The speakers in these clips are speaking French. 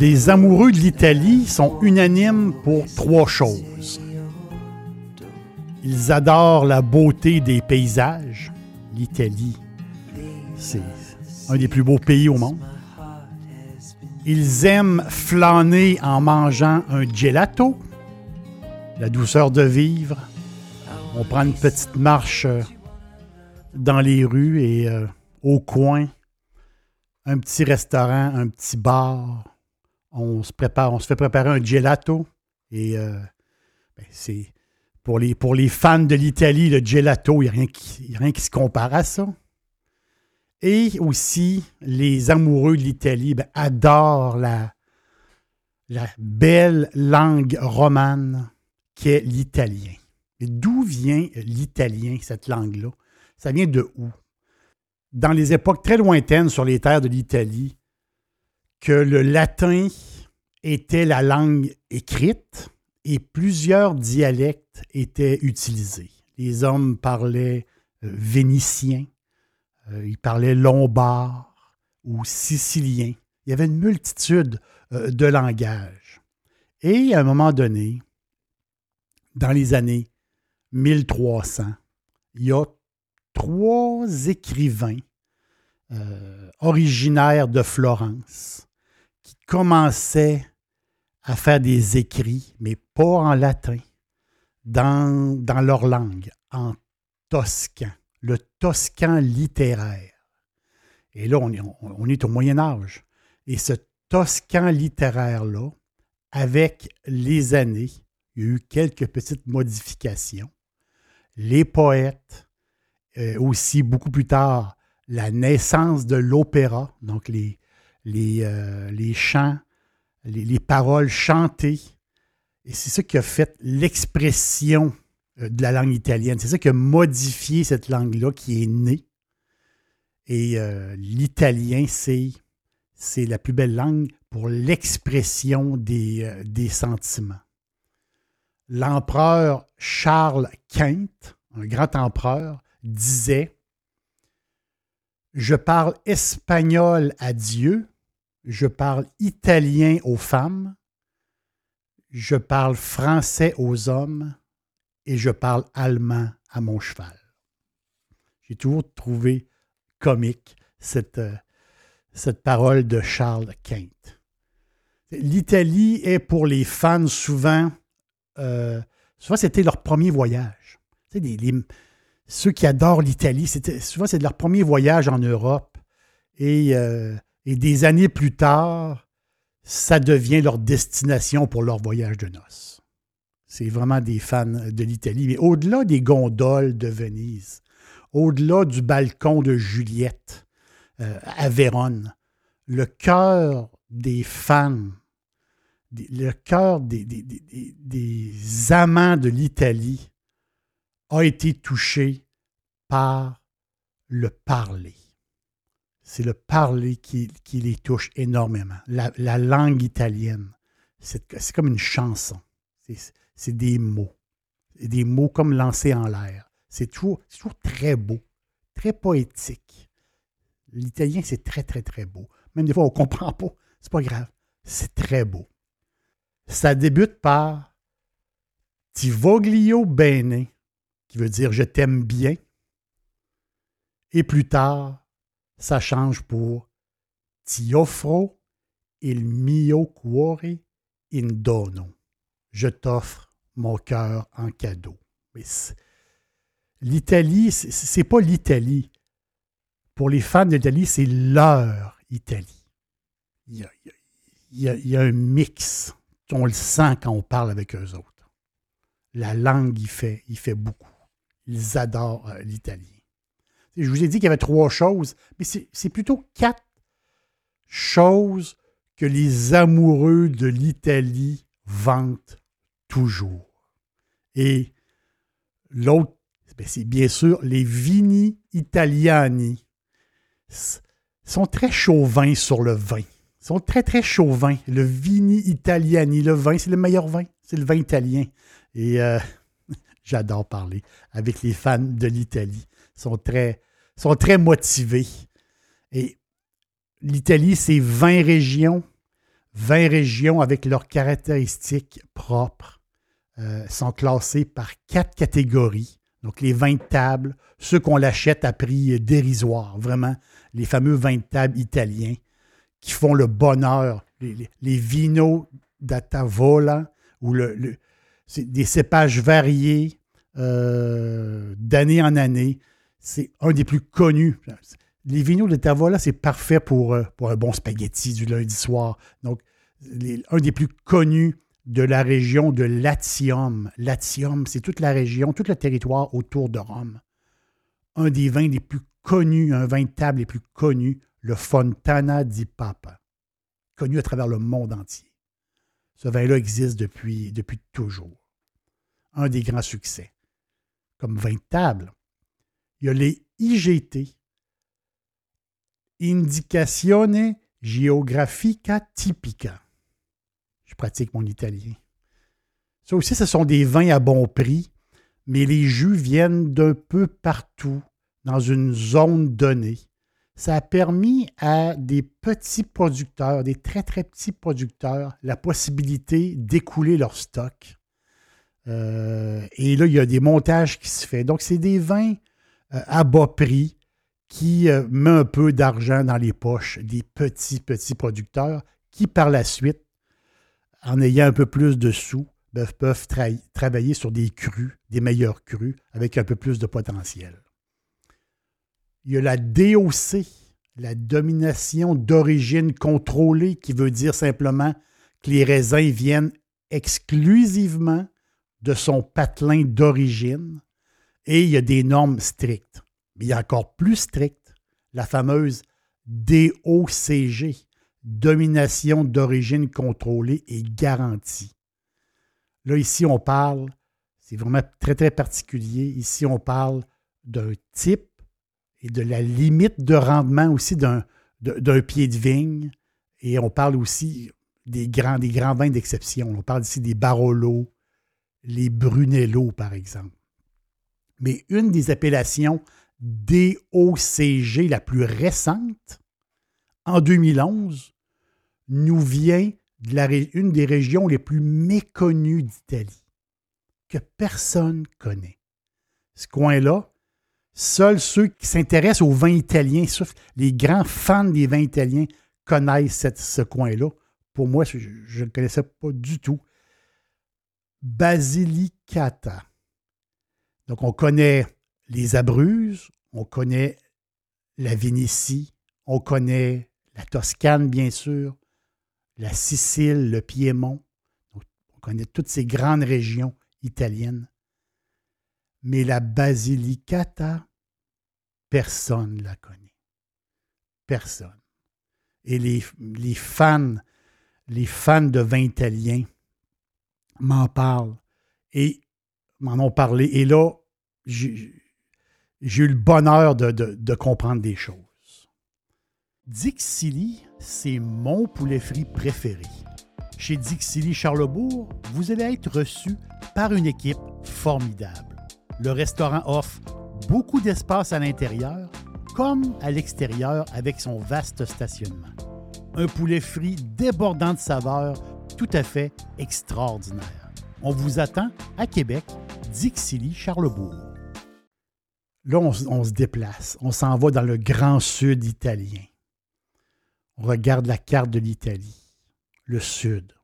Les amoureux de l'Italie sont unanimes pour trois choses. Ils adorent la beauté des paysages. L'Italie, c'est un des plus beaux pays au monde. Ils aiment flâner en mangeant un gelato, la douceur de vivre. On prend une petite marche euh, dans les rues et euh, au coin, un petit restaurant, un petit bar. On se prépare, fait préparer un gelato et euh, ben, pour les, fans de l'Italie, le gelato, il n'y a, rien qui, a rien qui se compare à ça. Et aussi, les amoureux de l'Italie ben, adorent la, la belle langue romane qu'est l'italien. Mais d'où vient l'italien, cette langue-là? Ça vient de où? Dans les époques très lointaines sur les terres de l'Italie, que le latin était la langue écrite et plusieurs dialectes étaient utilisés. Les hommes parlaient euh, vénitien, euh, ils parlaient lombard ou sicilien. Il y avait une multitude euh, de langages. Et à un moment donné, dans les années 1300, il y a trois écrivains originaires de Florence commençaient à faire des écrits, mais pas en latin, dans, leur langue, en toscan, le toscan littéraire. Et là, on est, on est au Moyen Âge. Et ce toscan littéraire-là, avec les années, il y a eu quelques petites modifications. Les poètes, euh, aussi beaucoup plus tard, la naissance de l'opéra, donc les, les, euh, les chants les, paroles chantées. Et c'est ça qui a fait l'expression euh, de la langue italienne. C'est ça qui a modifié cette langue-là qui est née. Et euh, l'italien, c'est, la plus belle langue pour l'expression des, des sentiments. L'empereur Charles Quint, un grand empereur, disait Je parle espagnol à Dieu, je parle italien aux femmes, je parle français aux hommes et je parle allemand à mon cheval. J'ai toujours trouvé comique cette, euh, parole de Charles Quint. L'Italie est pour les fans souvent, euh, souvent c'était leur premier voyage. ceux qui adorent l'Italie, souvent c'est leur premier voyage en Europe. Et euh, et des années plus tard, ça devient leur destination pour leur voyage de noces. C'est vraiment des fans de l'Italie. Mais au-delà des gondoles de Venise, au-delà du balcon de Juliette euh, à Vérone, le cœur des fans, le cœur des, des amants de l'Italie a été touché par le parler c'est le parler qui, les touche énormément. La, langue italienne, c'est comme une chanson. C'est des mots. Des mots comme lancés en l'air. C'est toujours, très beau, très poétique. L'italien, c'est très, très, très beau. Même des fois, on ne comprend pas. C'est pas grave. C'est très beau. Ça débute par Ti voglio bene, qui veut dire je t'aime bien. Et plus tard, ça change pour Ti offro il mio cuore in dono. Je t'offre mon cœur en cadeau. L'Italie, c'est pas l'Italie. Pour les fans de l'Italie, c'est leur Italie. Il y, a, un mix. On le sent quand on parle avec eux autres. La langue, il fait, fait beaucoup. Ils adorent euh, l'Italie. Je vous ai dit qu'il y avait trois choses, mais c'est plutôt quatre choses que les amoureux de l'Italie vantent toujours. Et l'autre, ben, c'est bien sûr les vini italiani. sont très chauvins sur le vin. Ils sont très, très chauvins. Le vini italiani, le vin, c'est le meilleur vin. C'est le vin italien. Et euh, j'adore parler avec les fans de l'Italie. Ils sont très, sont très motivés. Et l'Italie, c'est 20 régions. 20 régions avec leurs caractéristiques propres euh, sont classées par quatre catégories. Donc, les 20 tables, ceux qu'on l'achète à prix dérisoire, vraiment, les fameux 20 tables italiens qui font le bonheur, les, les, vinos d'Atavola, ou le, des cépages variés euh, d'année en année. C'est un des plus connus. Les vinos de Tavola, c'est parfait pour, euh, pour un bon spaghetti du lundi soir. Donc, un des plus connus de la région de Latium. Latium, c'est toute la région, tout le territoire autour de Rome. Un des vins les plus connus, un vin de table les plus connus, le Fontana di Papa, connu à travers le monde entier. Ce vin-là existe depuis, depuis toujours. Un des grands succès. Comme vin de table, il y a les IGT, Indicazione Geografica Tipica. Je pratique mon italien. Ça aussi, ce sont des vins à bon prix, mais les jus viennent d'un peu partout dans une zone donnée. Ça a permis à des petits producteurs, des très très petits producteurs, la possibilité d'écouler leur stock. Euh, et là, il y a des montages qui se font. Donc, c'est des vins à bas prix qui euh, met un peu d'argent dans les poches des petits, petits producteurs qui, par la suite, en ayant un peu plus de sous, ben, peuvent travailler sur des crus, des meilleurs crus, avec un peu plus de potentiel. Il y a la DOC, la domination d'origine contrôlée, qui veut dire simplement que les raisins viennent exclusivement de son patelin d'origine et il y a des normes strictes mais il y a encore plus strict, la fameuse DOCG, domination d'origine contrôlée et garantie. Là, ici, on parle, c'est vraiment très, très particulier. Ici, on parle d'un type et de la limite de rendement aussi d'un, pied de vigne. Et on parle aussi des grands, des grands vins d'exception. On parle ici des Barolo, les Brunello, par exemple. Mais une des appellations DOCG la plus récente, en 2011, nous vient de la, une des régions les plus méconnues d'Italie, que personne connaît. Ce coin-là, seuls ceux qui s'intéressent aux vins italiens, sauf les grands fans des vins italiens, connaissent ce coin-là. Pour moi, je ne connaissais pas du tout. Basilicata. Donc, on connaît les Abruzes, on connaît la Vénétie, on connaît la Toscane, bien sûr, la Sicile, le Piémont. On connaît toutes ces grandes régions italiennes. Mais la Basilicata, personne ne la connaît. Personne. Et les, les fans, les fans de vin italien m'en parlent et m'en ont parlé. Et là, j'ai eu le bonheur de, comprendre des choses. Dixili, c'est mon poulet frit préféré. Chez Dixili Charlebourg, vous allez être reçu par une équipe formidable. Le restaurant offre beaucoup d'espace à l'intérieur comme à l'extérieur avec son vaste stationnement. Un poulet frit débordant de saveurs tout à fait extraordinaire. On vous attend à Québec, Dixilly, Charlebourg. Là, on, se déplace. On s'en va dans le grand sud italien. On regarde la carte de l'Italie. le sud.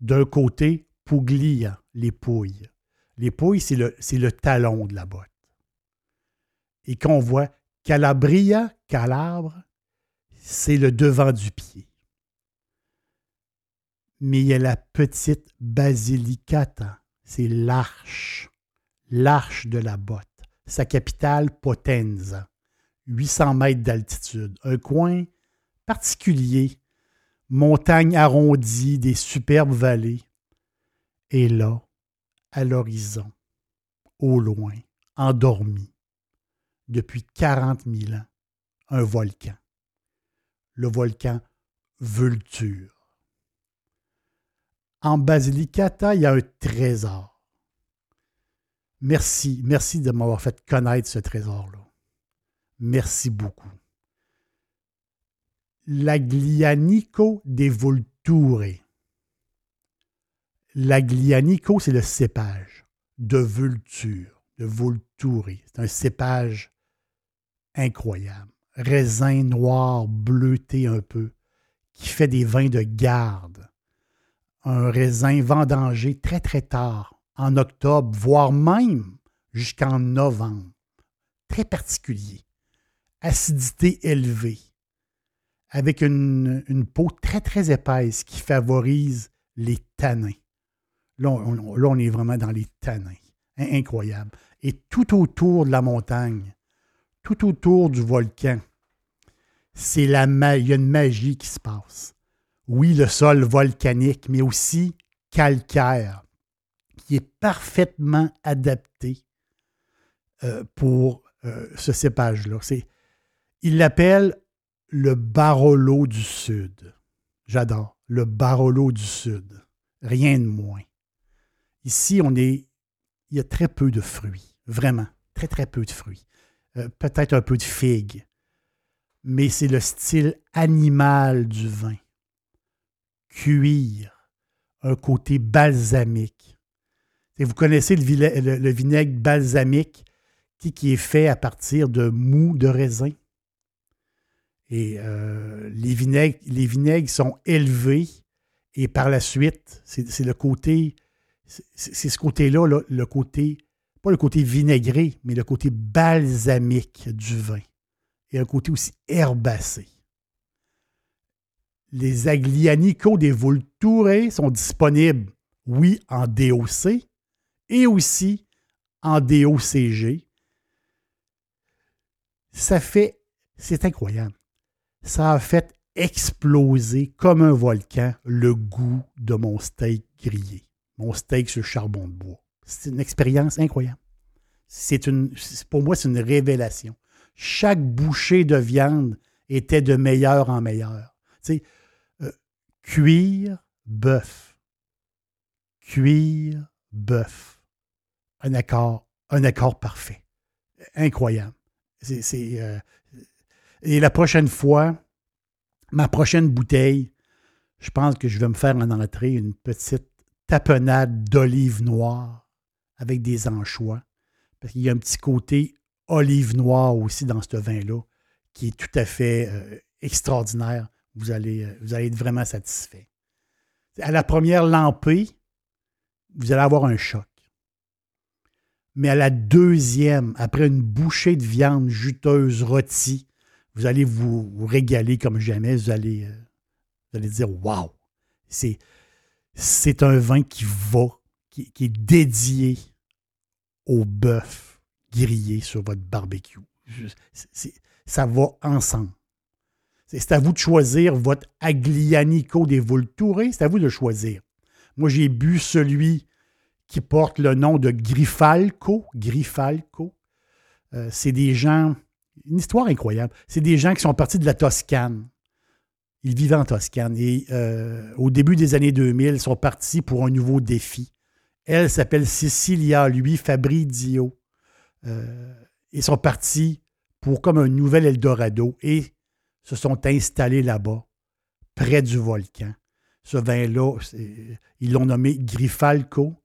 D'un côté, Puglia, les Pouilles. Les Pouilles, c'est le, le talon de la botte. Et qu'on voit Calabria, Calabre, c'est le devant du pied. Mais il y a la petite Basilicata, c'est l'arche, l'arche de la botte. Sa capitale, Potenza, 800 mètres d'altitude. Un coin particulier, montagne arrondie, des superbes vallées. Et là, à l'horizon, au loin, endormi, depuis 40 000 ans, un volcan. Le volcan Vulture. En Basilicata, il y a un trésor. Merci, merci de m'avoir fait connaître ce trésor-là. Merci beaucoup. L'Aglianico des Vulture. L'Aglianico, c'est le cépage de Vulture, de Vulture. C'est un cépage incroyable. Raisin noir, bleuté un peu, qui fait des vins de garde. Un raisin vendangé très très tard, en octobre, voire même jusqu'en novembre. Très particulier. Acidité élevée. Avec une, peau très très épaisse qui favorise les tanins. Là on, là, on est vraiment dans les tanins. Incroyable. Et tout autour de la montagne, tout autour du volcan. C'est la il y a une magie qui se passe. Oui, le sol volcanique, mais aussi calcaire, qui est parfaitement adapté euh, pour euh, ce cépage-là. Il l'appelle le Barolo du Sud. J'adore. Le Barolo du Sud. Rien de moins. Ici, on est. Il y a très peu de fruits. Vraiment. Très, très peu de fruits. Euh, peut-être un peu de figue, mais c'est le style animal du vin. Cuire, un côté balsamique. Et vous connaissez le, vinaigre balsamique qui, est fait à partir de mou de raisin. Et euh, les, vinaigres, les vinaigres sont élevés et par la suite, c'est le côté, c'est ce côté-là, le côté pas le côté vinaigré, mais le côté balsamique du vin et un côté aussi herbacé. Les Aglianico des Vulture sont disponibles, oui, en DOC et aussi en DOCG. Ça fait, c'est incroyable, ça a fait exploser comme un volcan le goût de mon steak grillé, mon steak sur charbon de bois. C'est une expérience incroyable. C'est une, pour moi, c'est une révélation. Chaque bouchée de viande était de meilleur en meilleur. Tu sais, euh, bœuf. Cuire bœuf. Un accord, un accord parfait. Incroyable. Euh, et la prochaine fois, ma prochaine bouteille, je pense que je vais me faire en entrée une petite tapenade d'olive noire avec des anchois. Parce qu'il y a un petit côté olive noire aussi dans ce vin-là, qui est tout à fait euh, extraordinaire. Vous allez, euh, vous allez être vraiment satisfait. À la première lampée, vous allez avoir un choc. Mais à la deuxième, après une bouchée de viande juteuse rôtie, vous allez vous, régaler comme jamais. Vous allez, euh, vous dire Waouh! C'est, un vin qui va, qui est dédié au bœuf grillé sur votre barbecue. ça va ensemble. C'est à vous de choisir votre Aglianico des Vulture. C'est à vous de choisir. Moi, j'ai bu celui qui porte le nom de Grifalco. Grifalco. Euh, c'est des gens, une histoire incroyable. C'est des gens qui sont partis de la Toscane. Ils vivaient en Toscane et euh, au début des années 2000, ils sont partis pour un nouveau défi. Elle s'appelle Cecilia, lui Fabrizio. Euh, ils sont partis pour comme un nouvel Eldorado et se sont installés là-bas, près du volcan. Ce vin-là, ils l'ont nommé Grifalco.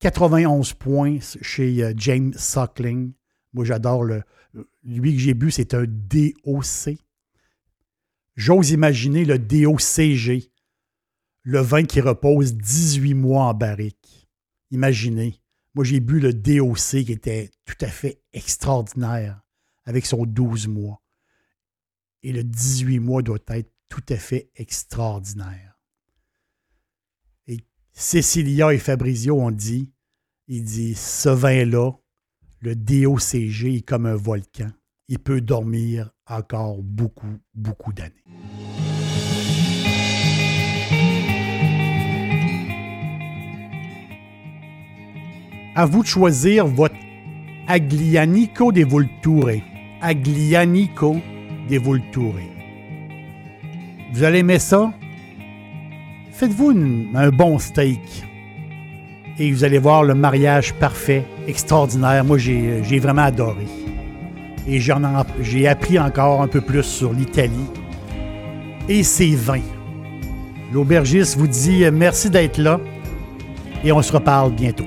91 points chez euh, James Suckling. Moi, j'adore le. Lui que j'ai bu, c'est un DOC. J'ose imaginer le DOCG le vin qui repose 18 mois en barrique. Imaginez, moi j'ai bu le DOC qui était tout à fait extraordinaire avec son 12 mois. Et le 18 mois doit être tout à fait extraordinaire. Et Cecilia et Fabrizio ont dit, il dit, ce vin-là, le DOCG est comme un volcan. Il peut dormir encore beaucoup, beaucoup d'années. À vous de choisir votre Aglianico de Volture. Aglianico de Volture. Vous allez aimer ça? Faites-vous un bon steak et vous allez voir le mariage parfait, extraordinaire. Moi, j'ai vraiment adoré. Et j'ai appris encore un peu plus sur l'Italie et ses vins. L'aubergiste vous dit merci d'être là et on se reparle bientôt.